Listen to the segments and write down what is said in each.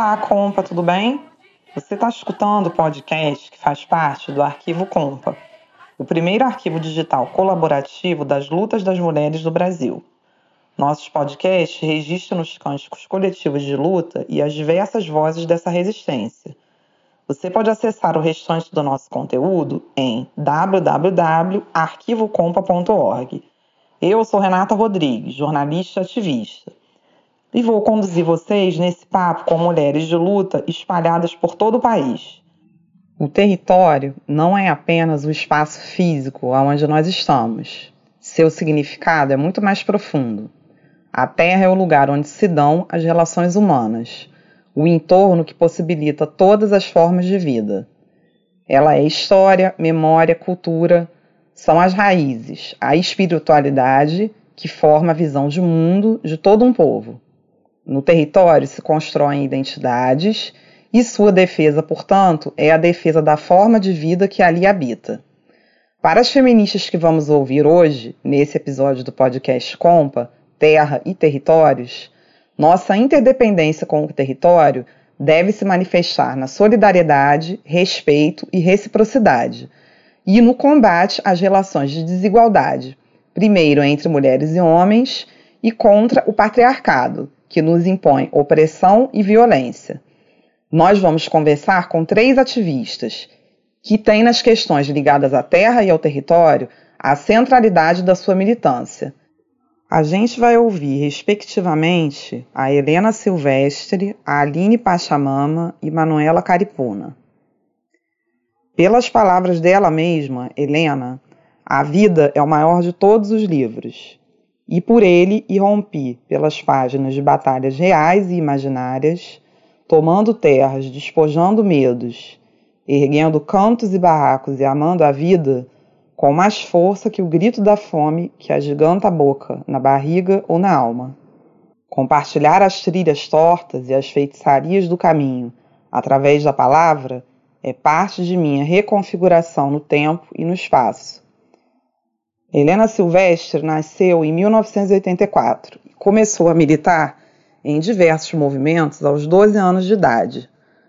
Olá, compa, tudo bem? Você está escutando o podcast que faz parte do Arquivo Compa, o primeiro arquivo digital colaborativo das lutas das mulheres do Brasil. Nossos podcasts registram os cânticos coletivos de luta e as diversas vozes dessa resistência. Você pode acessar o restante do nosso conteúdo em www.arquivocompa.org. Eu sou Renata Rodrigues, jornalista ativista e vou conduzir vocês nesse papo com mulheres de luta espalhadas por todo o país. O território não é apenas o espaço físico onde nós estamos. Seu significado é muito mais profundo. A Terra é o lugar onde se dão as relações humanas, o entorno que possibilita todas as formas de vida. Ela é história, memória, cultura, são as raízes, a espiritualidade que forma a visão de mundo de todo um povo. No território se constroem identidades e sua defesa, portanto, é a defesa da forma de vida que ali habita. Para as feministas que vamos ouvir hoje, nesse episódio do podcast Compa, Terra e Territórios, nossa interdependência com o território deve se manifestar na solidariedade, respeito e reciprocidade, e no combate às relações de desigualdade, primeiro entre mulheres e homens e contra o patriarcado, que nos impõe opressão e violência. Nós vamos conversar com três ativistas que têm nas questões ligadas à terra e ao território a centralidade da sua militância. A gente vai ouvir, respectivamente, a Helena Silvestre, a Aline Pachamama e Manuela Caripuna. Pelas palavras dela mesma, Helena, a vida é o maior de todos os livros e por ele irrompi pelas páginas de batalhas reais e imaginárias, tomando terras, despojando medos, erguendo cantos e barracos e amando a vida com mais força que o grito da fome que agiganta a boca, na barriga ou na alma. Compartilhar as trilhas tortas e as feitiçarias do caminho através da palavra é parte de minha reconfiguração no tempo e no espaço Helena Silvestre nasceu em 1984 e começou a militar em diversos movimentos aos 12 anos de idade.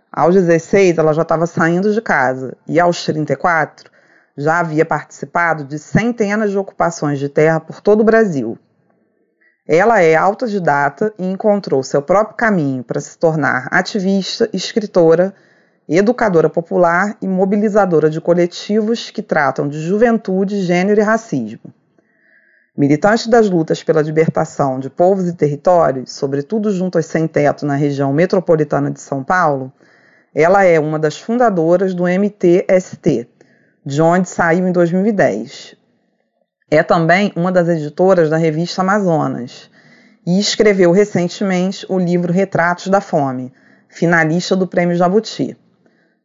Aos 16, ela já estava saindo de casa e aos 34 já havia participado de centenas de ocupações de terra por todo o Brasil. Ela é autodidata e encontrou seu próprio caminho para se tornar ativista, escritora educadora popular e mobilizadora de coletivos que tratam de juventude, gênero e racismo. Militante das lutas pela libertação de povos e territórios, sobretudo junto aos sem-teto na região metropolitana de São Paulo, ela é uma das fundadoras do MTST, de onde saiu em 2010. É também uma das editoras da revista Amazonas e escreveu recentemente o livro Retratos da Fome, finalista do Prêmio Jabuti.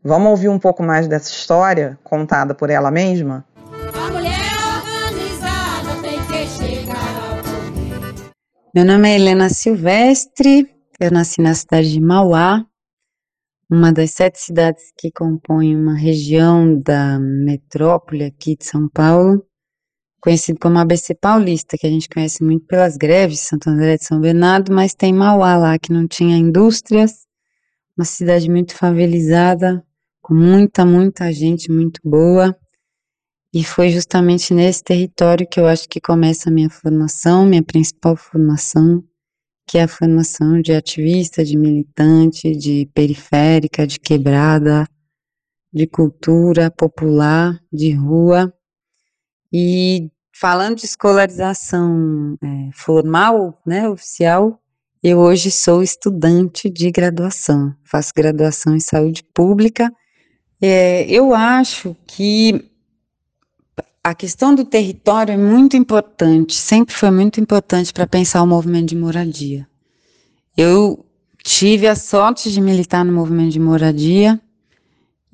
Vamos ouvir um pouco mais dessa história contada por ela mesma? A mulher organizada tem que chegar ao poder. Meu nome é Helena Silvestre, eu nasci na cidade de Mauá, uma das sete cidades que compõem uma região da metrópole aqui de São Paulo, conhecido como ABC Paulista, que a gente conhece muito pelas greves Santo André de São Bernardo, mas tem Mauá lá, que não tinha indústrias, uma cidade muito favelizada, com muita, muita gente muito boa. E foi justamente nesse território que eu acho que começa a minha formação, minha principal formação, que é a formação de ativista, de militante, de periférica, de quebrada, de cultura popular, de rua. E falando de escolarização é, formal, né, oficial, eu hoje sou estudante de graduação, faço graduação em saúde pública é, eu acho que a questão do território é muito importante, sempre foi muito importante para pensar o movimento de moradia. Eu tive a sorte de militar no movimento de moradia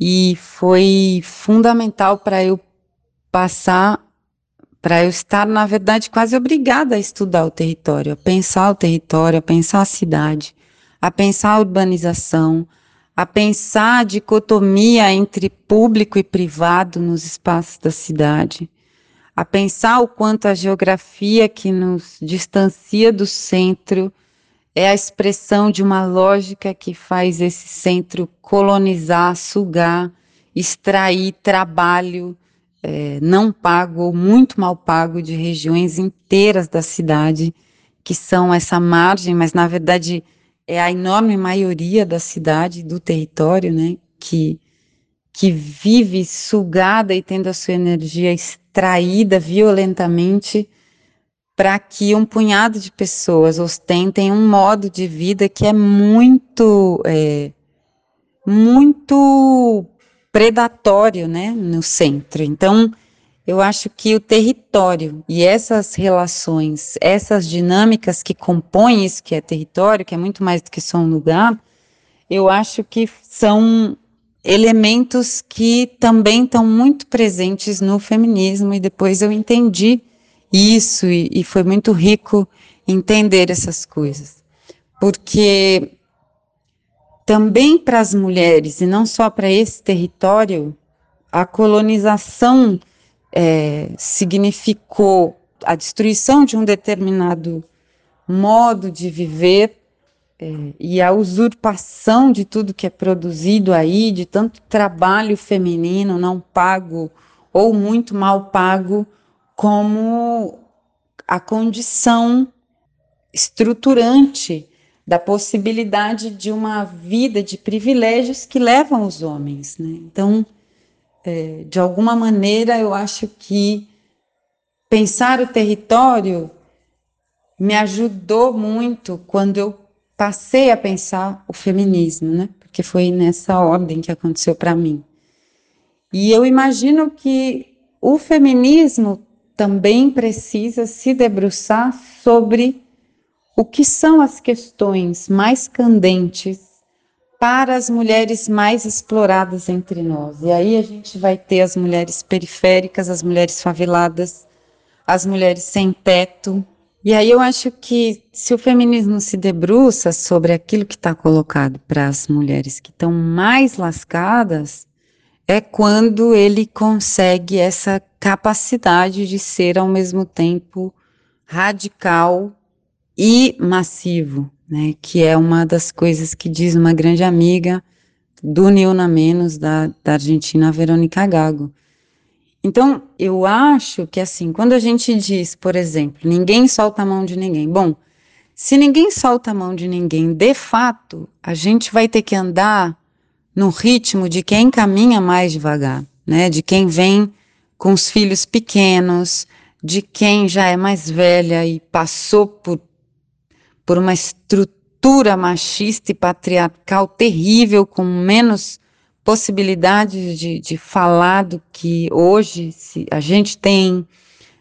e foi fundamental para eu passar, para eu estar, na verdade, quase obrigada a estudar o território, a pensar o território, a pensar a cidade, a pensar a urbanização, a pensar a dicotomia entre público e privado nos espaços da cidade, a pensar o quanto a geografia que nos distancia do centro é a expressão de uma lógica que faz esse centro colonizar, sugar, extrair trabalho é, não pago ou muito mal pago de regiões inteiras da cidade, que são essa margem, mas na verdade é a enorme maioria da cidade, do território, né, que, que vive sugada e tendo a sua energia extraída violentamente para que um punhado de pessoas ostentem um modo de vida que é muito, é, muito predatório, né, no centro. Então, eu acho que o território e essas relações, essas dinâmicas que compõem isso que é território, que é muito mais do que só um lugar, eu acho que são elementos que também estão muito presentes no feminismo e depois eu entendi isso e, e foi muito rico entender essas coisas. Porque também para as mulheres, e não só para esse território, a colonização é, significou a destruição de um determinado modo de viver é, e a usurpação de tudo que é produzido aí, de tanto trabalho feminino não pago ou muito mal pago, como a condição estruturante da possibilidade de uma vida de privilégios que levam os homens. Né? Então, é, de alguma maneira, eu acho que pensar o território me ajudou muito quando eu passei a pensar o feminismo, né? Porque foi nessa ordem que aconteceu para mim. E eu imagino que o feminismo também precisa se debruçar sobre o que são as questões mais candentes para as mulheres mais exploradas entre nós. E aí a gente vai ter as mulheres periféricas, as mulheres faveladas, as mulheres sem teto. E aí eu acho que se o feminismo se debruça sobre aquilo que está colocado para as mulheres que estão mais lascadas, é quando ele consegue essa capacidade de ser ao mesmo tempo radical e massivo, né, que é uma das coisas que diz uma grande amiga do Niuna Menos, da, da Argentina, Verônica Gago. Então, eu acho que assim, quando a gente diz, por exemplo, ninguém solta a mão de ninguém, bom, se ninguém solta a mão de ninguém, de fato, a gente vai ter que andar no ritmo de quem caminha mais devagar, né? De quem vem com os filhos pequenos, de quem já é mais velha e passou por por uma estrutura machista e patriarcal terrível, com menos possibilidades de, de falar do que hoje se a gente tem.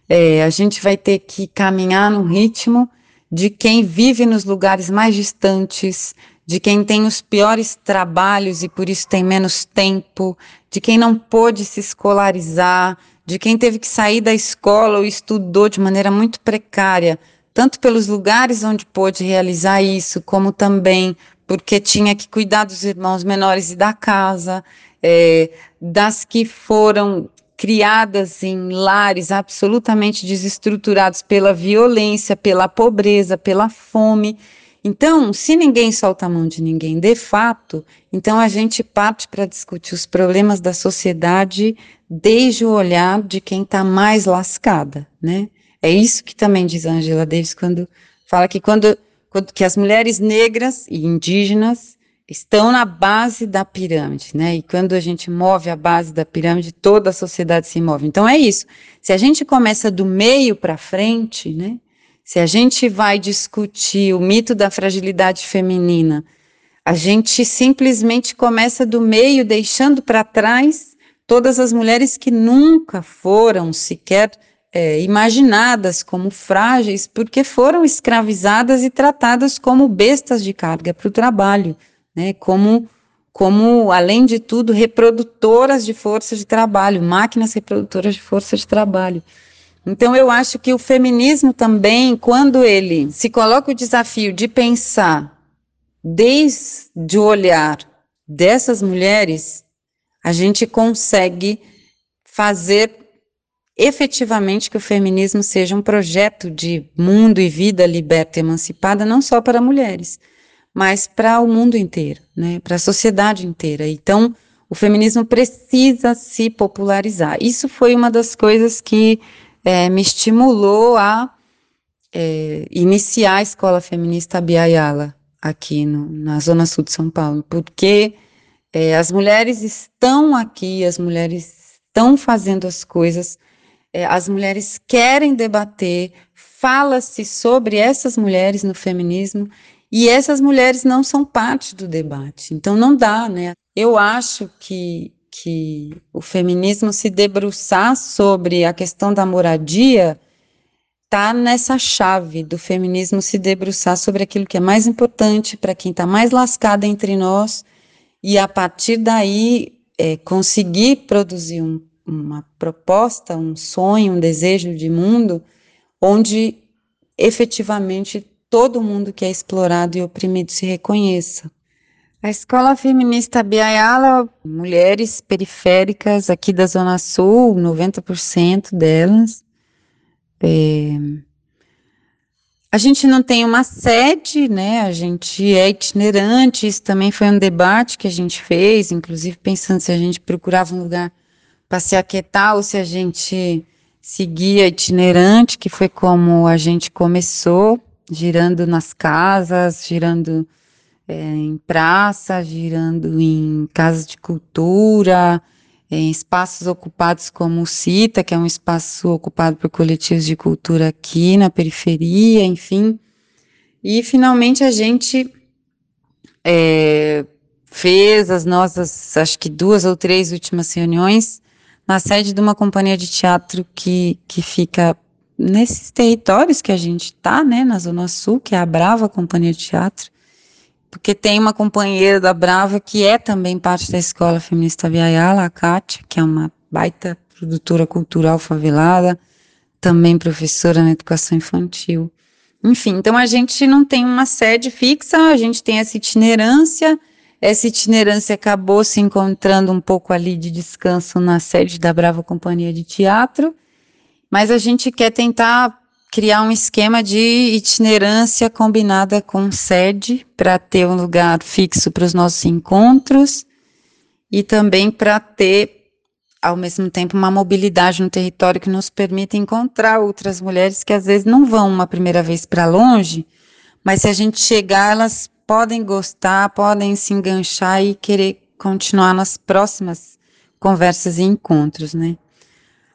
É, a gente vai ter que caminhar no ritmo de quem vive nos lugares mais distantes, de quem tem os piores trabalhos e por isso tem menos tempo, de quem não pôde se escolarizar, de quem teve que sair da escola ou estudou de maneira muito precária tanto pelos lugares onde pôde realizar isso, como também porque tinha que cuidar dos irmãos menores e da casa, é, das que foram criadas em lares absolutamente desestruturados pela violência, pela pobreza, pela fome. Então, se ninguém solta a mão de ninguém de fato, então a gente parte para discutir os problemas da sociedade desde o olhar de quem está mais lascada, né? É isso que também diz Angela Davis quando fala que quando, quando que as mulheres negras e indígenas estão na base da pirâmide, né? E quando a gente move a base da pirâmide, toda a sociedade se move. Então é isso. Se a gente começa do meio para frente, né? Se a gente vai discutir o mito da fragilidade feminina, a gente simplesmente começa do meio, deixando para trás todas as mulheres que nunca foram sequer é, imaginadas como frágeis porque foram escravizadas e tratadas como bestas de carga para o trabalho, né? Como, como, além de tudo, reprodutoras de força de trabalho, máquinas reprodutoras de força de trabalho. Então, eu acho que o feminismo também, quando ele se coloca o desafio de pensar desde o olhar dessas mulheres, a gente consegue fazer efetivamente que o feminismo seja um projeto de mundo e vida liberta e emancipada, não só para mulheres, mas para o mundo inteiro, né, para a sociedade inteira. Então, o feminismo precisa se popularizar. Isso foi uma das coisas que é, me estimulou a é, iniciar a escola feminista Biayala aqui no, na zona sul de São Paulo, porque é, as mulheres estão aqui, as mulheres estão fazendo as coisas, é, as mulheres querem debater, fala-se sobre essas mulheres no feminismo e essas mulheres não são parte do debate. Então não dá, né? Eu acho que, que o feminismo se debruçar sobre a questão da moradia está nessa chave do feminismo se debruçar sobre aquilo que é mais importante para quem está mais lascada entre nós e a partir daí é, conseguir produzir um, uma proposta, um sonho, um desejo de mundo onde efetivamente todo mundo que é explorado e oprimido se reconheça. A escola feminista Biayala, mulheres periféricas aqui da Zona Sul, 90% delas. É... A gente não tem uma sede, né? A gente é itinerante. Isso também foi um debate que a gente fez, inclusive pensando se a gente procurava um lugar para se aquietar ou se a gente seguia itinerante, que foi como a gente começou girando nas casas, girando é, em praça, girando em casas de cultura, em espaços ocupados como o CITA, que é um espaço ocupado por coletivos de cultura aqui na periferia, enfim. E finalmente a gente é, fez as nossas, acho que duas ou três últimas reuniões na sede de uma companhia de teatro que, que fica nesses territórios que a gente está, né, na Zona Sul, que é a Brava Companhia de Teatro, porque tem uma companheira da Brava que é também parte da Escola Feminista Viayala, a Kátia, que é uma baita produtora cultural favelada, também professora na educação infantil. Enfim, então a gente não tem uma sede fixa, a gente tem essa itinerância, essa itinerância acabou se encontrando um pouco ali de descanso na sede da Brava Companhia de Teatro, mas a gente quer tentar criar um esquema de itinerância combinada com sede para ter um lugar fixo para os nossos encontros e também para ter ao mesmo tempo uma mobilidade no território que nos permita encontrar outras mulheres que às vezes não vão uma primeira vez para longe, mas se a gente chegar, elas podem gostar, podem se enganchar e querer continuar nas próximas conversas e encontros, né?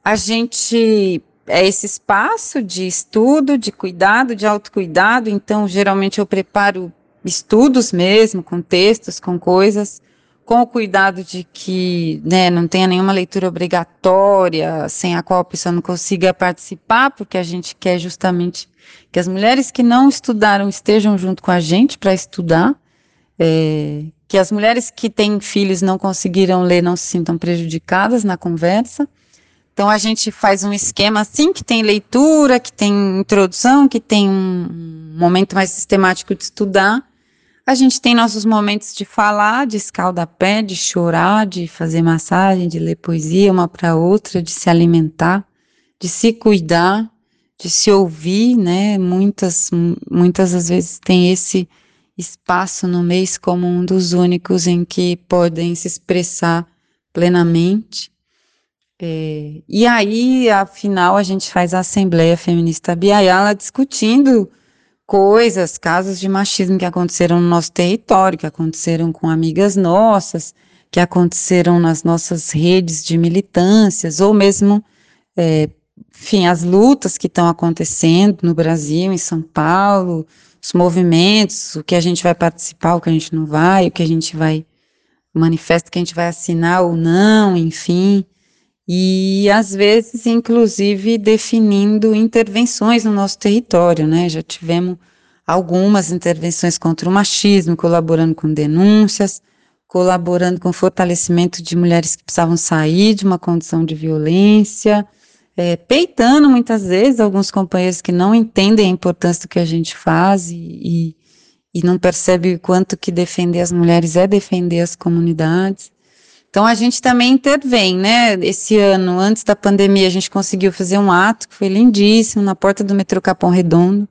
A gente é esse espaço de estudo, de cuidado, de autocuidado, então geralmente eu preparo estudos mesmo, com textos, com coisas, com o cuidado de que né, não tenha nenhuma leitura obrigatória, sem a qual a pessoa não consiga participar, porque a gente quer justamente que as mulheres que não estudaram estejam junto com a gente para estudar, é, que as mulheres que têm filhos não conseguiram ler não se sintam prejudicadas na conversa. Então a gente faz um esquema assim que tem leitura, que tem introdução, que tem um momento mais sistemático de estudar. A gente tem nossos momentos de falar, de escaldapé, de chorar, de fazer massagem, de ler poesia uma para outra, de se alimentar, de se cuidar, de se ouvir, né? Muitas, muitas das vezes tem esse espaço no mês como um dos únicos em que podem se expressar plenamente. É, e aí, afinal, a gente faz a Assembleia Feminista Biayala discutindo coisas, casos de machismo que aconteceram no nosso território, que aconteceram com amigas nossas, que aconteceram nas nossas redes de militâncias, ou mesmo, é, enfim, as lutas que estão acontecendo no Brasil, em São Paulo, os movimentos, o que a gente vai participar, o que a gente não vai, o que a gente vai, manifesto que a gente vai assinar ou não, enfim e às vezes, inclusive, definindo intervenções no nosso território, né? Já tivemos algumas intervenções contra o machismo, colaborando com denúncias, colaborando com o fortalecimento de mulheres que precisavam sair de uma condição de violência, é, peitando muitas vezes alguns companheiros que não entendem a importância do que a gente faz e, e, e não percebem o quanto que defender as mulheres é defender as comunidades. Então a gente também intervém, né? Esse ano, antes da pandemia, a gente conseguiu fazer um ato que foi lindíssimo na porta do metrô Capão Redondo.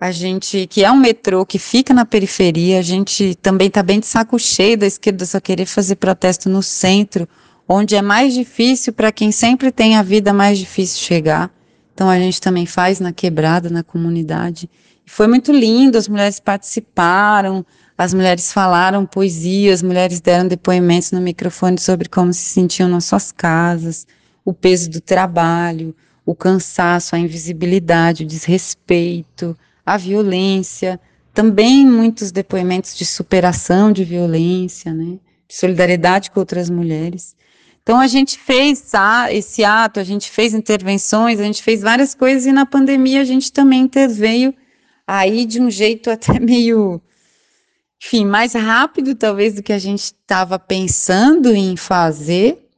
A gente, que é um metrô que fica na periferia, a gente também está bem de saco cheio da esquerda só querer fazer protesto no centro, onde é mais difícil para quem sempre tem a vida mais difícil chegar. Então a gente também faz na quebrada, na comunidade. Foi muito lindo, as mulheres participaram, as mulheres falaram poesia, as mulheres deram depoimentos no microfone sobre como se sentiam nas suas casas, o peso do trabalho, o cansaço, a invisibilidade, o desrespeito, a violência, também muitos depoimentos de superação de violência, né, de solidariedade com outras mulheres. Então a gente fez esse ato, a gente fez intervenções, a gente fez várias coisas e na pandemia a gente também interveio aí de um jeito até meio, enfim, mais rápido talvez do que a gente estava pensando em fazer,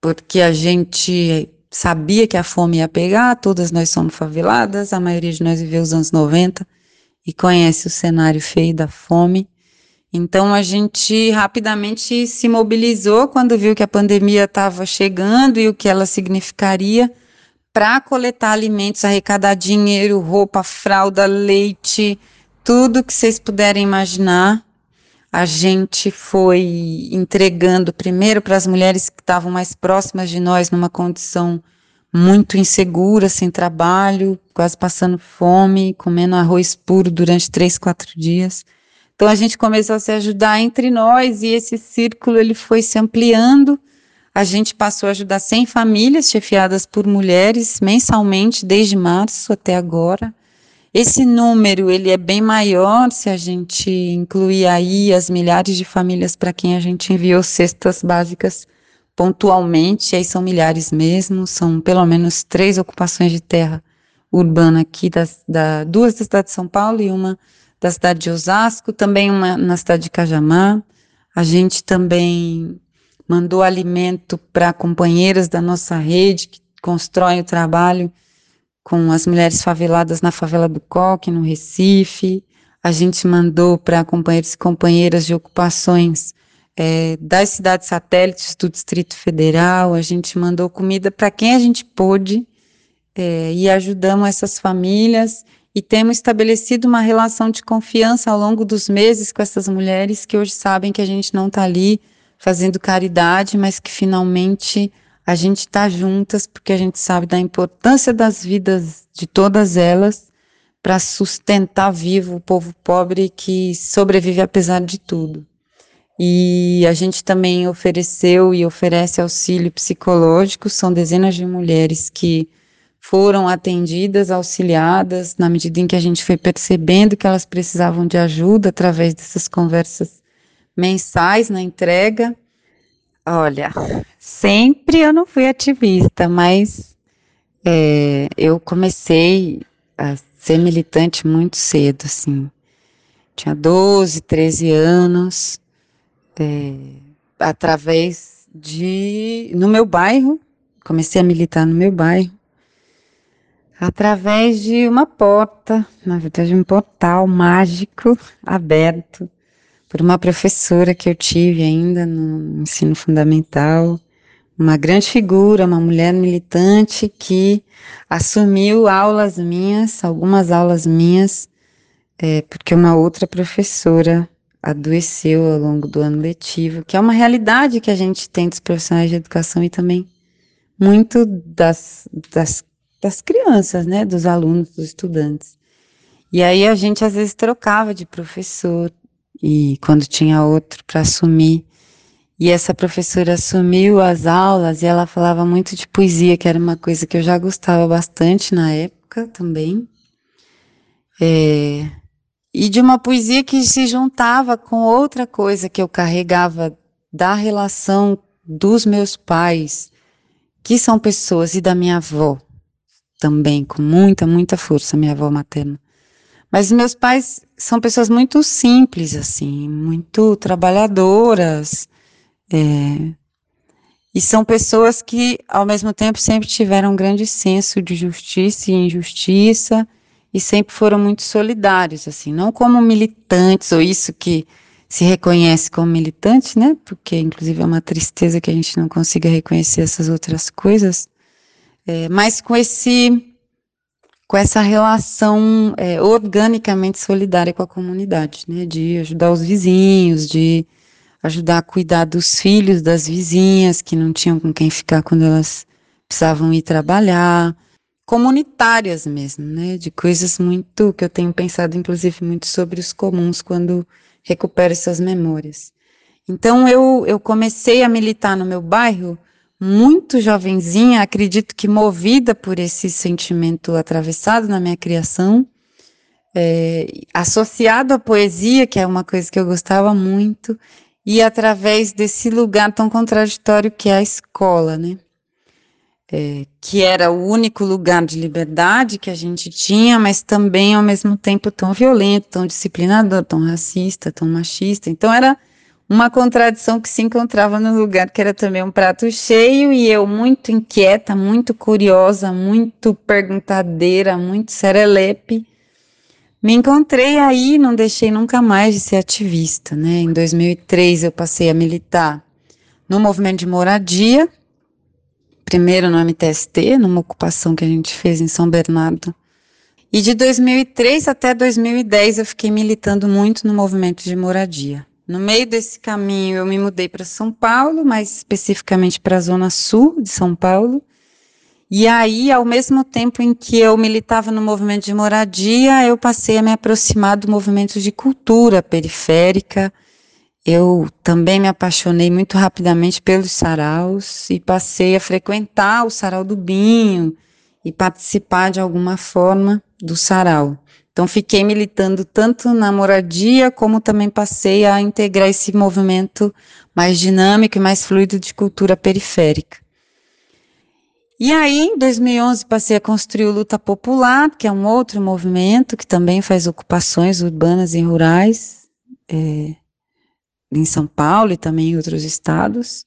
porque a gente sabia que a fome ia pegar, todas nós somos faveladas, a maioria de nós viveu os anos 90 e conhece o cenário feio da fome. Então a gente rapidamente se mobilizou quando viu que a pandemia estava chegando e o que ela significaria para coletar alimentos, arrecadar dinheiro, roupa, fralda, leite, tudo que vocês puderem imaginar. A gente foi entregando primeiro para as mulheres que estavam mais próximas de nós, numa condição muito insegura, sem trabalho, quase passando fome, comendo arroz puro durante três, quatro dias. Então a gente começou a se ajudar entre nós e esse círculo ele foi se ampliando. A gente passou a ajudar 100 famílias chefiadas por mulheres mensalmente desde março até agora. Esse número ele é bem maior se a gente incluir aí as milhares de famílias para quem a gente enviou cestas básicas pontualmente, aí são milhares mesmo, são pelo menos três ocupações de terra urbana aqui, das, da, duas da cidade de São Paulo e uma da cidade de Osasco, também uma na cidade de Cajamar. A gente também mandou alimento para companheiras da nossa rede que constroem o trabalho com as mulheres faveladas na favela do Coque, no Recife. A gente mandou para companheiros e companheiras de ocupações é, das cidades satélites do Distrito Federal. A gente mandou comida para quem a gente pôde é, e ajudamos essas famílias e temos estabelecido uma relação de confiança ao longo dos meses com essas mulheres que hoje sabem que a gente não está ali fazendo caridade, mas que finalmente a gente está juntas porque a gente sabe da importância das vidas de todas elas para sustentar vivo o povo pobre que sobrevive apesar de tudo. E a gente também ofereceu e oferece auxílio psicológico, são dezenas de mulheres que foram atendidas, auxiliadas, na medida em que a gente foi percebendo que elas precisavam de ajuda através dessas conversas mensais na entrega. Olha, sempre eu não fui ativista, mas é, eu comecei a ser militante muito cedo, assim. Tinha 12, 13 anos, é, através de. no meu bairro, comecei a militar no meu bairro, através de uma porta, na verdade um portal mágico aberto por uma professora que eu tive ainda no ensino fundamental, uma grande figura, uma mulher militante que assumiu aulas minhas, algumas aulas minhas, é, porque uma outra professora adoeceu ao longo do ano letivo, que é uma realidade que a gente tem dos profissionais de educação e também muito das, das das crianças, né, dos alunos, dos estudantes. E aí a gente às vezes trocava de professor e quando tinha outro para assumir. E essa professora assumiu as aulas e ela falava muito de poesia, que era uma coisa que eu já gostava bastante na época também. É, e de uma poesia que se juntava com outra coisa que eu carregava da relação dos meus pais, que são pessoas, e da minha avó, também, com muita, muita força, minha avó materna. Mas meus pais são pessoas muito simples, assim, muito trabalhadoras, é, e são pessoas que, ao mesmo tempo, sempre tiveram um grande senso de justiça e injustiça, e sempre foram muito solidários, assim, não como militantes ou isso que se reconhece como militante, né? Porque, inclusive, é uma tristeza que a gente não consiga reconhecer essas outras coisas. É, mas com esse com essa relação é, organicamente solidária com a comunidade, né? De ajudar os vizinhos, de ajudar a cuidar dos filhos das vizinhas que não tinham com quem ficar quando elas precisavam ir trabalhar, comunitárias mesmo, né? De coisas muito que eu tenho pensado, inclusive, muito sobre os comuns quando recupero essas memórias. Então eu, eu comecei a militar no meu bairro muito jovenzinha, acredito que movida por esse sentimento atravessado na minha criação, é, associado à poesia, que é uma coisa que eu gostava muito, e através desse lugar tão contraditório que é a escola, né? É, que era o único lugar de liberdade que a gente tinha, mas também ao mesmo tempo tão violento, tão disciplinador, tão racista, tão machista. Então era uma contradição que se encontrava no lugar que era também um prato cheio e eu muito inquieta, muito curiosa, muito perguntadeira, muito serelepe, me encontrei aí, não deixei nunca mais de ser ativista, né? Em 2003 eu passei a militar no movimento de moradia, primeiro no MTST, numa ocupação que a gente fez em São Bernardo. E de 2003 até 2010 eu fiquei militando muito no movimento de moradia. No meio desse caminho eu me mudei para São Paulo, mais especificamente para a zona sul de São Paulo, e aí, ao mesmo tempo em que eu militava no movimento de moradia, eu passei a me aproximar do movimento de cultura periférica. Eu também me apaixonei muito rapidamente pelos saraus e passei a frequentar o sarau do Binho e participar de alguma forma do sarau. Então, fiquei militando tanto na moradia, como também passei a integrar esse movimento mais dinâmico e mais fluido de cultura periférica. E aí, em 2011, passei a construir o Luta Popular, que é um outro movimento que também faz ocupações urbanas e rurais é, em São Paulo e também em outros estados.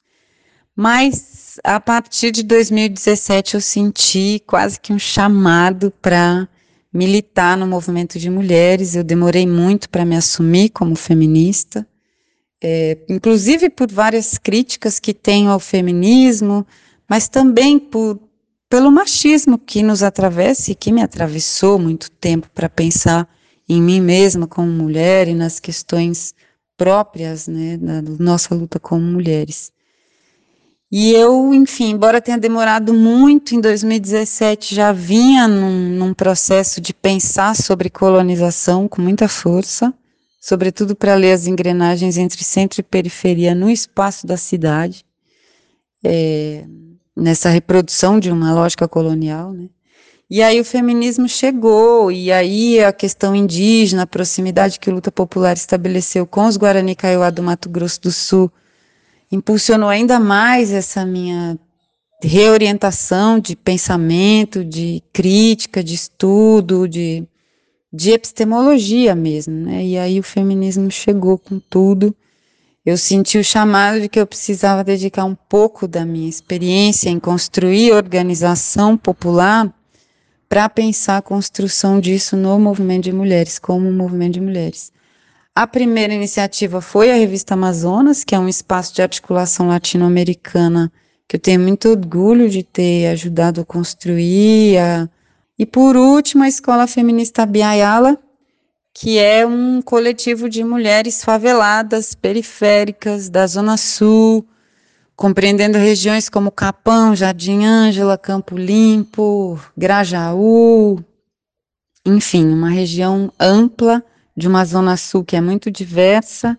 Mas a partir de 2017 eu senti quase que um chamado para militar no movimento de mulheres. Eu demorei muito para me assumir como feminista, é, inclusive por várias críticas que tenho ao feminismo mas também por, pelo machismo que nos atravessa e que me atravessou muito tempo para pensar em mim mesma como mulher e nas questões próprias né, da nossa luta como mulheres. E eu, enfim, embora tenha demorado muito, em 2017 já vinha num, num processo de pensar sobre colonização com muita força, sobretudo para ler as engrenagens entre centro e periferia no espaço da cidade. É, nessa reprodução de uma lógica colonial, né? E aí o feminismo chegou, e aí a questão indígena, a proximidade que a luta popular estabeleceu com os Guarani Kaiowá do Mato Grosso do Sul, impulsionou ainda mais essa minha reorientação de pensamento, de crítica, de estudo, de, de epistemologia mesmo, né? E aí o feminismo chegou com tudo eu senti o chamado de que eu precisava dedicar um pouco da minha experiência em construir organização popular para pensar a construção disso no movimento de mulheres, como movimento de mulheres. A primeira iniciativa foi a revista Amazonas, que é um espaço de articulação latino-americana que eu tenho muito orgulho de ter ajudado a construir. A... E por último, a Escola Feminista Biayala, que é um coletivo de mulheres faveladas, periféricas, da Zona Sul, compreendendo regiões como Capão, Jardim Ângela, Campo Limpo, Grajaú, enfim, uma região ampla de uma Zona Sul que é muito diversa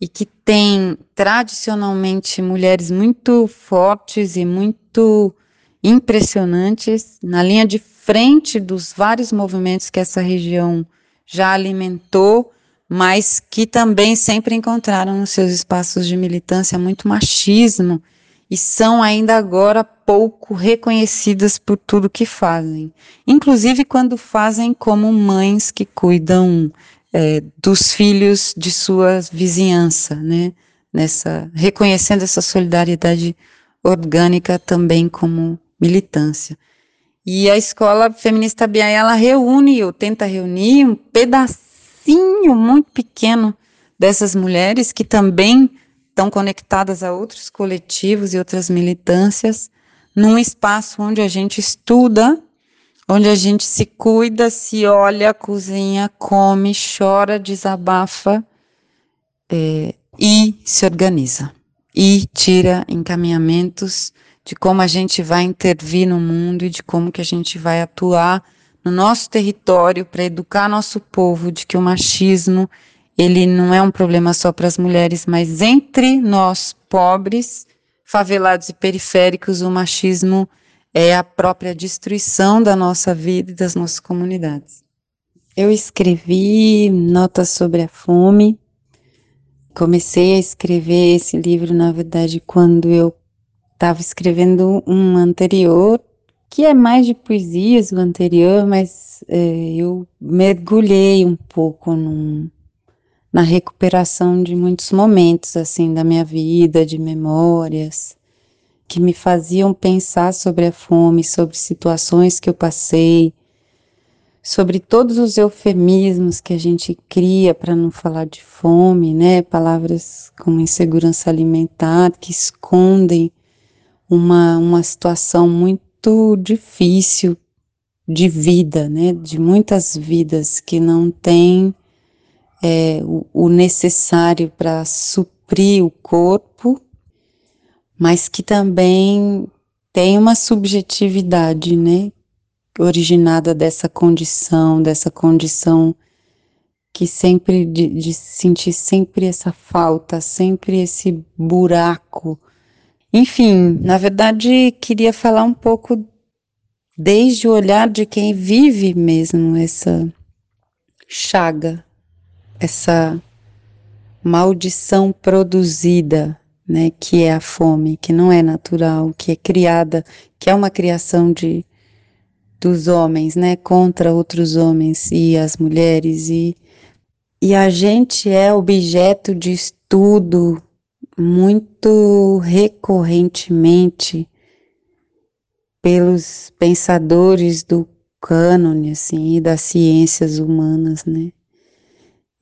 e que tem tradicionalmente mulheres muito fortes e muito impressionantes. Na linha de frente dos vários movimentos que essa região já alimentou, mas que também sempre encontraram nos seus espaços de militância muito machismo e são ainda agora pouco reconhecidas por tudo que fazem, inclusive quando fazem como mães que cuidam é, dos filhos de sua vizinhança, né? Nessa reconhecendo essa solidariedade orgânica também como militância. E a escola feminista BIA, ela reúne, ou tenta reunir, um pedacinho muito pequeno dessas mulheres que também estão conectadas a outros coletivos e outras militâncias, num espaço onde a gente estuda, onde a gente se cuida, se olha, cozinha, come, chora, desabafa é, e se organiza. E tira encaminhamentos de como a gente vai intervir no mundo e de como que a gente vai atuar no nosso território para educar nosso povo de que o machismo ele não é um problema só para as mulheres, mas entre nós pobres, favelados e periféricos, o machismo é a própria destruição da nossa vida e das nossas comunidades. Eu escrevi notas sobre a fome. Comecei a escrever esse livro, na verdade, quando eu estava escrevendo um anterior que é mais de poesias, o anterior, mas é, eu mergulhei um pouco num, na recuperação de muitos momentos, assim, da minha vida, de memórias, que me faziam pensar sobre a fome, sobre situações que eu passei, sobre todos os eufemismos que a gente cria para não falar de fome, né? Palavras como insegurança alimentar, que escondem uma, uma situação muito difícil de vida, né? De muitas vidas que não têm é, o, o necessário para suprir o corpo, mas que também tem uma subjetividade, né? Originada dessa condição, dessa condição que sempre de, de sentir sempre essa falta, sempre esse buraco enfim, na verdade, queria falar um pouco desde o olhar de quem vive mesmo essa chaga, essa maldição produzida, né, que é a fome, que não é natural, que é criada, que é uma criação de dos homens, né, contra outros homens e as mulheres e e a gente é objeto de estudo muito recorrentemente pelos pensadores do cânone, assim, e das ciências humanas, né?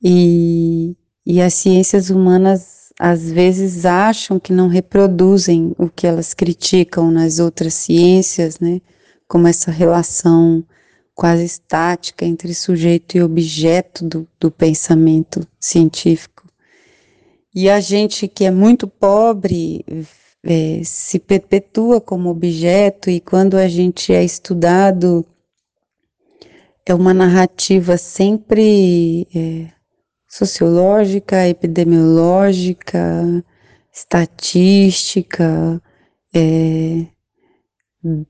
E, e as ciências humanas às vezes acham que não reproduzem o que elas criticam nas outras ciências, né? Como essa relação quase estática entre sujeito e objeto do, do pensamento científico. E a gente que é muito pobre é, se perpetua como objeto, e quando a gente é estudado, é uma narrativa sempre é, sociológica, epidemiológica, estatística, é,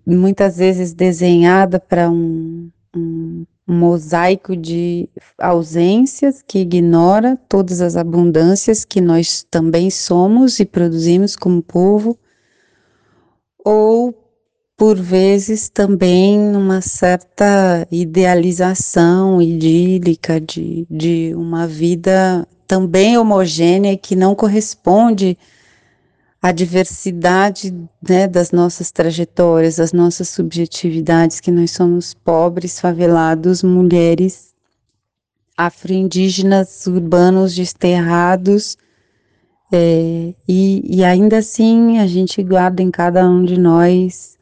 muitas vezes desenhada para um, um um mosaico de ausências que ignora todas as abundâncias que nós também somos e produzimos como povo, ou por vezes também uma certa idealização idílica de, de uma vida também homogênea que não corresponde a diversidade né, das nossas trajetórias, das nossas subjetividades, que nós somos pobres, favelados, mulheres, afro-indígenas, urbanos, desterrados, é, e, e ainda assim a gente guarda em cada um de nós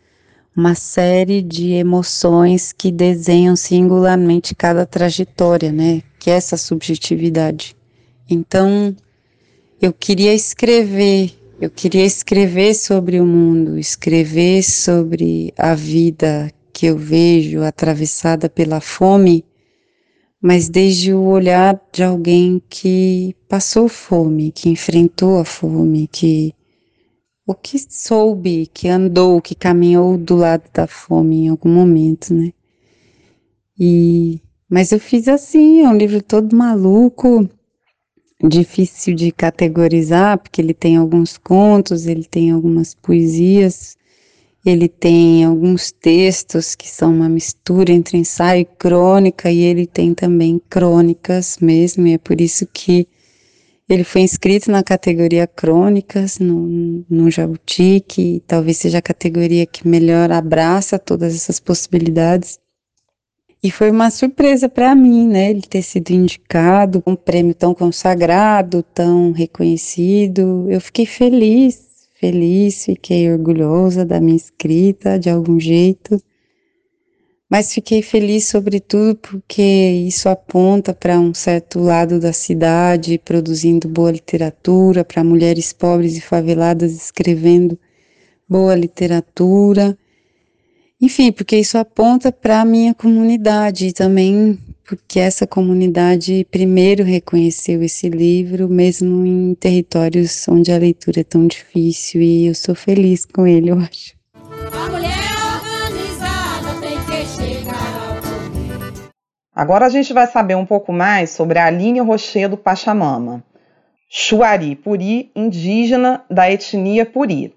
uma série de emoções que desenham singularmente cada trajetória, né? Que é essa subjetividade. Então, eu queria escrever eu queria escrever sobre o mundo, escrever sobre a vida que eu vejo atravessada pela fome, mas desde o olhar de alguém que passou fome, que enfrentou a fome, que o que soube, que andou, que caminhou do lado da fome em algum momento, né? E mas eu fiz assim, é um livro todo maluco, difícil de categorizar, porque ele tem alguns contos, ele tem algumas poesias, ele tem alguns textos que são uma mistura entre ensaio e crônica, e ele tem também crônicas mesmo, e é por isso que ele foi inscrito na categoria crônicas no, no Jabuti, que talvez seja a categoria que melhor abraça todas essas possibilidades. E foi uma surpresa para mim, né? Ele ter sido indicado, um prêmio tão consagrado, tão reconhecido. Eu fiquei feliz, feliz, fiquei orgulhosa da minha escrita de algum jeito. Mas fiquei feliz, sobretudo, porque isso aponta para um certo lado da cidade, produzindo boa literatura, para mulheres pobres e faveladas escrevendo boa literatura enfim, porque isso aponta para a minha comunidade e também porque essa comunidade primeiro reconheceu esse livro, mesmo em territórios onde a leitura é tão difícil, e eu sou feliz com ele, eu acho. A mulher Agora a gente vai saber um pouco mais sobre a Aline Rochedo Pachamama, Chuari Puri, indígena da etnia Puri.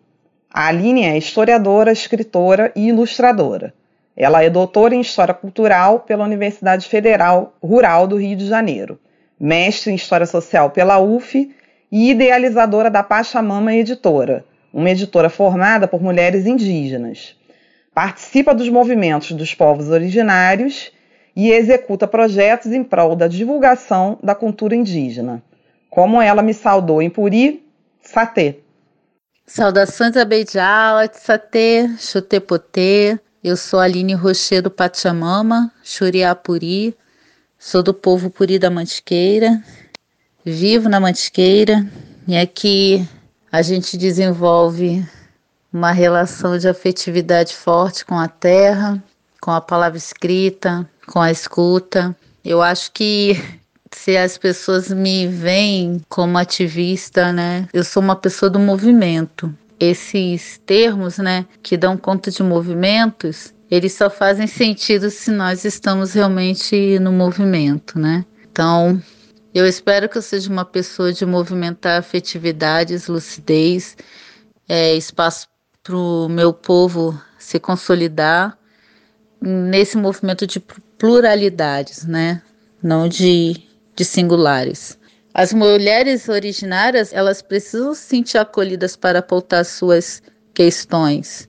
A Aline é historiadora, escritora e ilustradora. Ela é doutora em História Cultural pela Universidade Federal Rural do Rio de Janeiro, mestre em História Social pela UF e idealizadora da Pachamama Editora, uma editora formada por mulheres indígenas. Participa dos movimentos dos povos originários e executa projetos em prol da divulgação da cultura indígena. Como ela me saudou em Puri, Satê. Saudações a Beijala, Tsatê, Chutepotê. Eu sou Aline Rochedo Pachamama, Churiapuri. Sou do povo Puri da Mantiqueira. Vivo na Mantiqueira e aqui a gente desenvolve uma relação de afetividade forte com a terra, com a palavra escrita, com a escuta. Eu acho que se as pessoas me veem como ativista, né? Eu sou uma pessoa do movimento. Esses termos, né, que dão conta de movimentos, eles só fazem sentido se nós estamos realmente no movimento, né? Então, eu espero que eu seja uma pessoa de movimentar afetividades, lucidez, é, espaço para o meu povo se consolidar nesse movimento de pluralidades, né? Não de de singulares. As mulheres originárias, elas precisam se sentir acolhidas para pautar suas questões.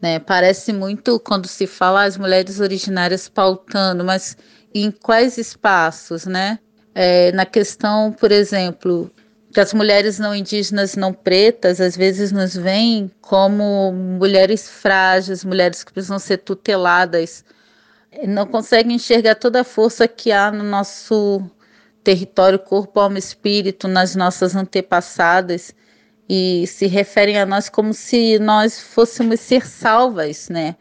Né? Parece muito quando se fala as mulheres originárias pautando, mas em quais espaços, né? É, na questão, por exemplo, que as mulheres não indígenas, não pretas, às vezes nos veem como mulheres frágeis, mulheres que precisam ser tuteladas, não conseguem enxergar toda a força que há no nosso território corpo, alma espírito nas nossas antepassadas e se referem a nós como se nós fôssemos ser salvas, né,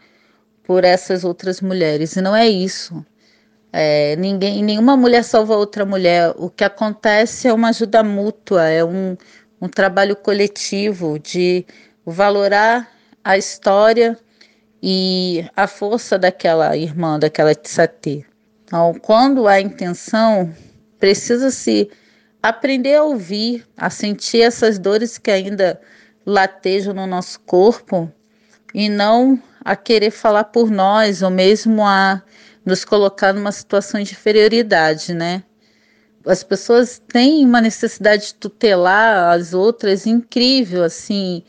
por essas outras mulheres. E não é isso. É, ninguém, nenhuma mulher salva outra mulher. O que acontece é uma ajuda mútua, é um, um trabalho coletivo de valorar a história e a força daquela irmã, daquela tsatê. Então, quando há intenção precisa se aprender a ouvir, a sentir essas dores que ainda latejam no nosso corpo e não a querer falar por nós ou mesmo a nos colocar numa situação de inferioridade, né? As pessoas têm uma necessidade de tutelar as outras incrível, assim,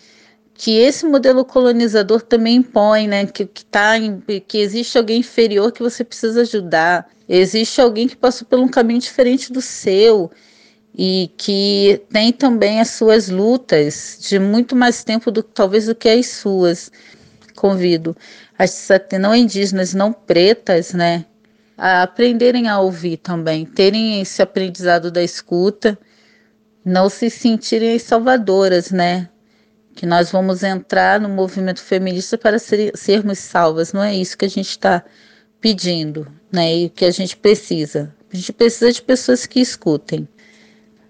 que esse modelo colonizador também impõe, né? Que, que, tá em, que existe alguém inferior que você precisa ajudar, existe alguém que passou por um caminho diferente do seu e que tem também as suas lutas de muito mais tempo do talvez do que as suas. Convido as não indígenas, não pretas, né, a aprenderem a ouvir também, terem esse aprendizado da escuta, não se sentirem salvadoras, né? que nós vamos entrar no movimento feminista para ser, sermos salvas. Não é isso que a gente está pedindo, né? E que a gente precisa. A gente precisa de pessoas que escutem.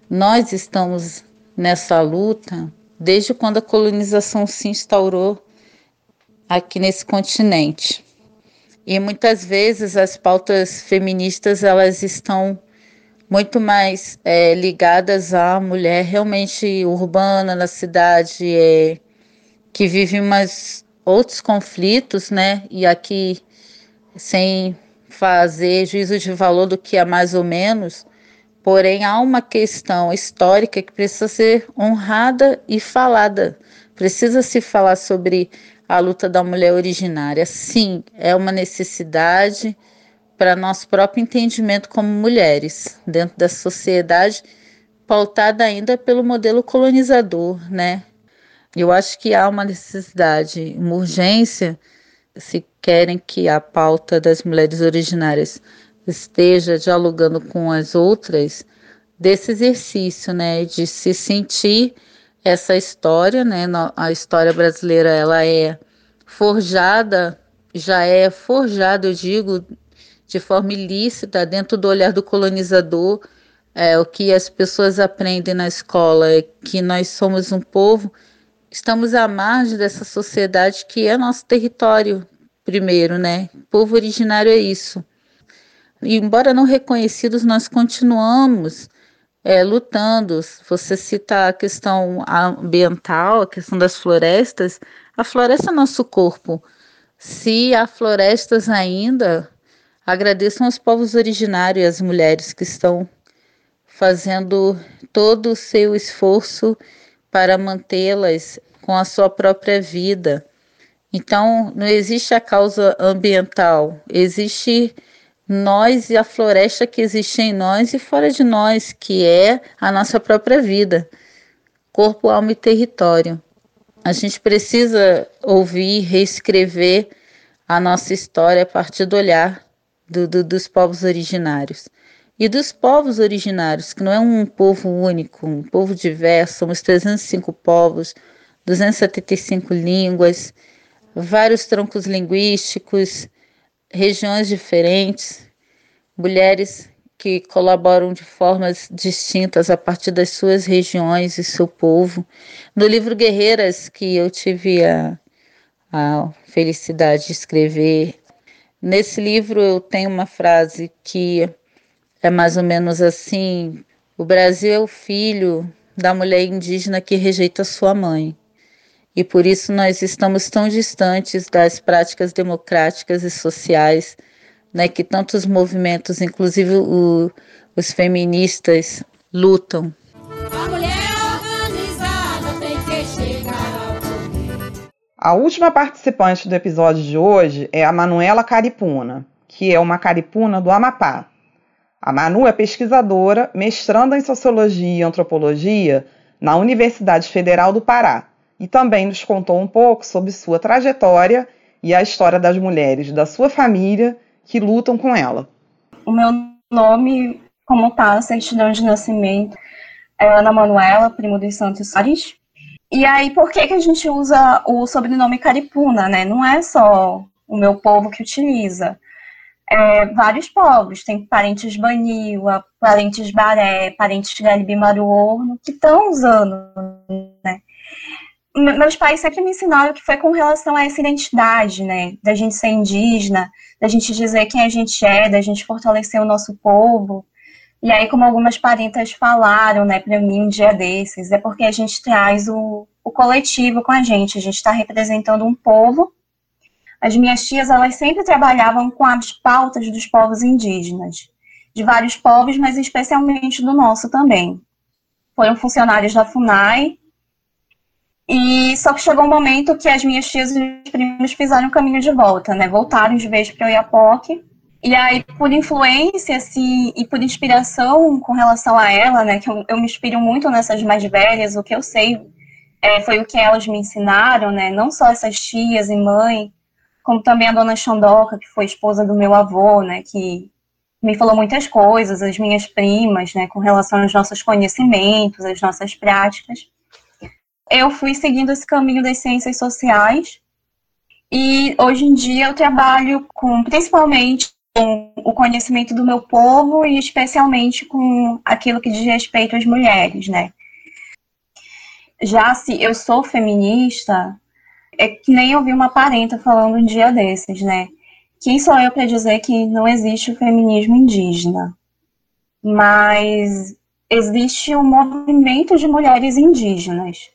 Nós estamos nessa luta desde quando a colonização se instaurou aqui nesse continente. E muitas vezes as pautas feministas elas estão muito mais é, ligadas à mulher realmente urbana na cidade, é, que vive umas outros conflitos, né? E aqui sem fazer juízo de valor do que é mais ou menos, porém há uma questão histórica que precisa ser honrada e falada. Precisa se falar sobre a luta da mulher originária. Sim, é uma necessidade para nosso próprio entendimento como mulheres dentro da sociedade pautada ainda pelo modelo colonizador, né? Eu acho que há uma necessidade, uma urgência, se querem que a pauta das mulheres originárias esteja dialogando com as outras, desse exercício, né, de se sentir essa história, né, a história brasileira, ela é forjada, já é forjada, eu digo, de forma ilícita dentro do olhar do colonizador. É, o que as pessoas aprendem na escola é que nós somos um povo, estamos à margem dessa sociedade que é nosso território primeiro, né? O povo originário é isso. E, embora não reconhecidos, nós continuamos é, lutando. Você cita a questão ambiental, a questão das florestas. A floresta é nosso corpo. Se há florestas ainda, Agradeço aos povos originários e às mulheres que estão fazendo todo o seu esforço para mantê-las com a sua própria vida. Então, não existe a causa ambiental, existe nós e a floresta que existe em nós e fora de nós, que é a nossa própria vida, corpo, alma e território. A gente precisa ouvir, reescrever a nossa história a partir do olhar do, do, dos povos originários. E dos povos originários, que não é um povo único, um povo diverso, somos 305 povos, 275 línguas, vários troncos linguísticos, regiões diferentes, mulheres que colaboram de formas distintas a partir das suas regiões e seu povo. No livro Guerreiras, que eu tive a, a felicidade de escrever Nesse livro eu tenho uma frase que é mais ou menos assim: o Brasil é o filho da mulher indígena que rejeita sua mãe. E por isso nós estamos tão distantes das práticas democráticas e sociais né, que tantos movimentos, inclusive o, os feministas, lutam. A mulher A última participante do episódio de hoje é a Manuela Caripuna, que é uma caripuna do Amapá. A Manu é pesquisadora, mestranda em Sociologia e Antropologia na Universidade Federal do Pará e também nos contou um pouco sobre sua trajetória e a história das mulheres da sua família que lutam com ela. O meu nome, como a certidão de nascimento, é Ana Manuela, primo dos Santos Soares. E aí, por que, que a gente usa o sobrenome Caripuna, né? Não é só o meu povo que utiliza. É, vários povos, tem parentes Baniwa, parentes Baré, parentes Galibimaruorno, que estão usando, né? Meus pais sempre me ensinaram que foi com relação a essa identidade, né? Da gente ser indígena, da gente dizer quem a gente é, da gente fortalecer o nosso povo. E aí, como algumas parentas falaram, né, para mim um dia desses, é porque a gente traz o, o coletivo com a gente, a gente está representando um povo. As minhas tias, elas sempre trabalhavam com as pautas dos povos indígenas, de vários povos, mas especialmente do nosso também. Foram funcionários da FUNAI, e só que chegou um momento que as minhas tias e os primos fizeram o caminho de volta, né? Voltaram de vez para o Iapoque e aí, por influência assim, e por inspiração com relação a ela, né, que eu, eu me inspiro muito nessas mais velhas, o que eu sei é, foi o que elas me ensinaram, né, não só essas tias e mãe, como também a dona Xandoca, que foi esposa do meu avô, né, que me falou muitas coisas, as minhas primas, né, com relação aos nossos conhecimentos, às nossas práticas. Eu fui seguindo esse caminho das ciências sociais e hoje em dia eu trabalho com, principalmente, com o conhecimento do meu povo e especialmente com aquilo que diz respeito às mulheres, né? Já se eu sou feminista, é que nem ouvi uma parenta falando um dia desses, né? Quem sou eu para dizer que não existe o feminismo indígena? Mas existe um movimento de mulheres indígenas.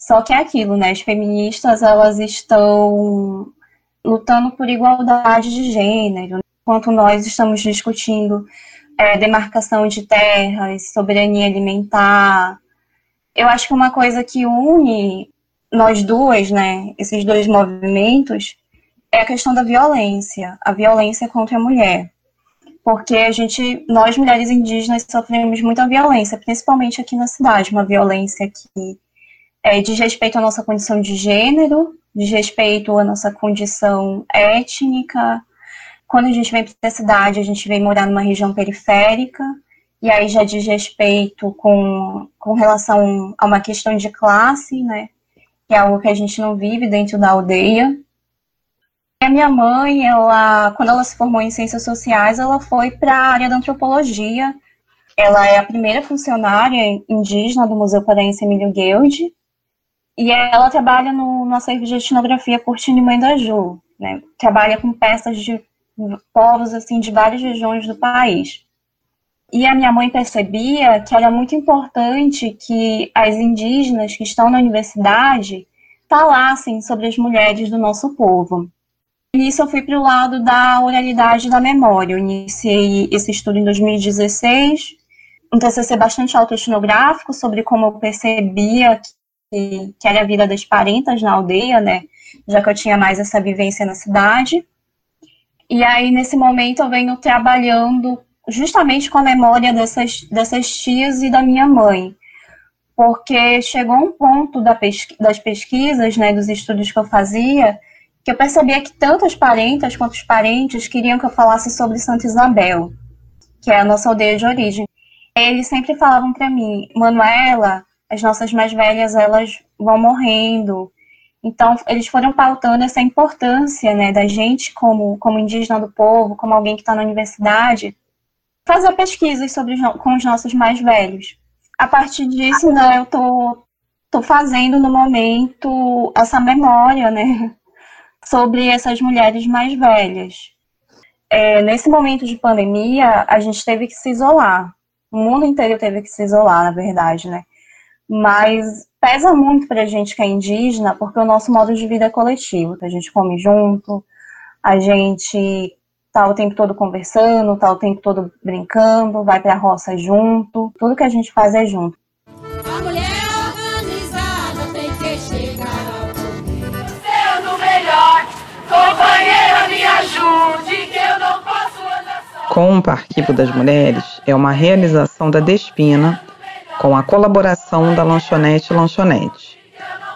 Só que é aquilo, né? As feministas, elas estão lutando por igualdade de gênero, enquanto nós estamos discutindo é, demarcação de terras, soberania alimentar. Eu acho que uma coisa que une nós duas, né, esses dois movimentos, é a questão da violência, a violência contra a mulher. porque a gente, nós mulheres indígenas sofremos muita violência, principalmente aqui na cidade, uma violência que é, diz respeito à nossa condição de gênero, diz respeito à nossa condição étnica. Quando a gente vem para a cidade, a gente vem morar numa região periférica, e aí já diz respeito com, com relação a uma questão de classe, né? Que é algo que a gente não vive dentro da aldeia. A minha mãe, ela, quando ela se formou em ciências sociais, ela foi para a área da antropologia. Ela é a primeira funcionária indígena do Museu Paraense Emílio Guild. E ela trabalha no, no acervo de etnografia Curtino Mãe da Ju, né? Trabalha com peças de povos assim de várias regiões do país. E a minha mãe percebia que era muito importante que as indígenas que estão na universidade falassem sobre as mulheres do nosso povo. Nisso eu fui para o lado da oralidade da memória. Eu iniciei esse estudo em 2016, um TCC bastante autoetnográfico sobre como eu percebia que, que era a vida das parentas na aldeia, né? Já que eu tinha mais essa vivência na cidade. E aí, nesse momento, eu venho trabalhando justamente com a memória dessas, dessas tias e da minha mãe. Porque chegou um ponto da das pesquisas, né, dos estudos que eu fazia, que eu percebia que tanto as parentas quanto os parentes queriam que eu falasse sobre Santa Isabel, que é a nossa aldeia de origem. Eles sempre falavam para mim, Manuela, as nossas mais velhas elas vão morrendo. Então eles foram pautando essa importância, né, da gente como como indígena do povo, como alguém que está na universidade, fazer pesquisas sobre com os nossos mais velhos. A partir disso, né, eu tô tô fazendo no momento essa memória, né, sobre essas mulheres mais velhas. É, nesse momento de pandemia, a gente teve que se isolar. O mundo inteiro teve que se isolar, na verdade, né? Mas pesa muito pra gente que é indígena, porque o nosso modo de vida é coletivo. A gente come junto, a gente tá o tempo todo conversando, tá o tempo todo brincando, vai pra roça junto. Tudo que a gente faz é junto. A mulher Compa Arquivo das Mulheres é uma realização da Despina com a colaboração da Lanchonete Lanchonete.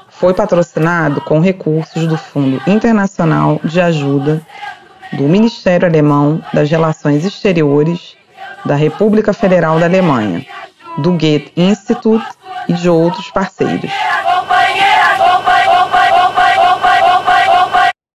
Foi patrocinado com recursos do Fundo Internacional de Ajuda do Ministério Alemão das Relações Exteriores da República Federal da Alemanha, do Goethe Institut e de outros parceiros.